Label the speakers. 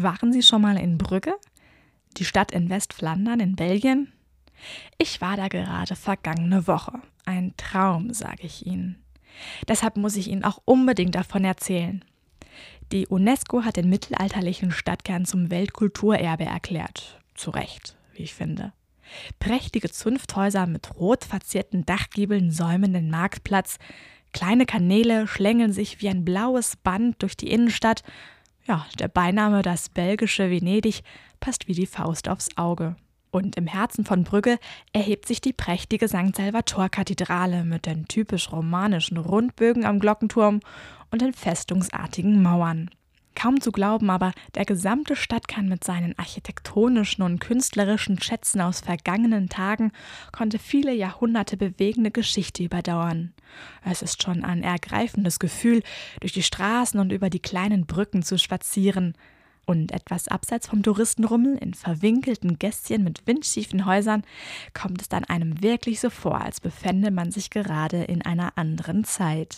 Speaker 1: Waren Sie schon mal in Brügge? Die Stadt in Westflandern in Belgien? Ich war da gerade vergangene Woche. Ein Traum, sage ich Ihnen. Deshalb muss ich Ihnen auch unbedingt davon erzählen. Die UNESCO hat den mittelalterlichen Stadtkern zum Weltkulturerbe erklärt. Zu Recht, wie ich finde. Prächtige Zunfthäuser mit rot verzierten Dachgiebeln säumen den Marktplatz. Kleine Kanäle schlängeln sich wie ein blaues Band durch die Innenstadt. Ja, der Beiname das belgische Venedig passt wie die Faust aufs Auge. Und im Herzen von Brügge erhebt sich die prächtige St. Salvator-Kathedrale mit den typisch romanischen Rundbögen am Glockenturm und den festungsartigen Mauern. Kaum zu glauben, aber der gesamte Stadtkern mit seinen architektonischen und künstlerischen Schätzen aus vergangenen Tagen konnte viele Jahrhunderte bewegende Geschichte überdauern. Es ist schon ein ergreifendes Gefühl, durch die Straßen und über die kleinen Brücken zu spazieren. Und etwas abseits vom Touristenrummel, in verwinkelten Gästchen mit windschiefen Häusern, kommt es dann einem wirklich so vor, als befände man sich gerade in einer anderen Zeit.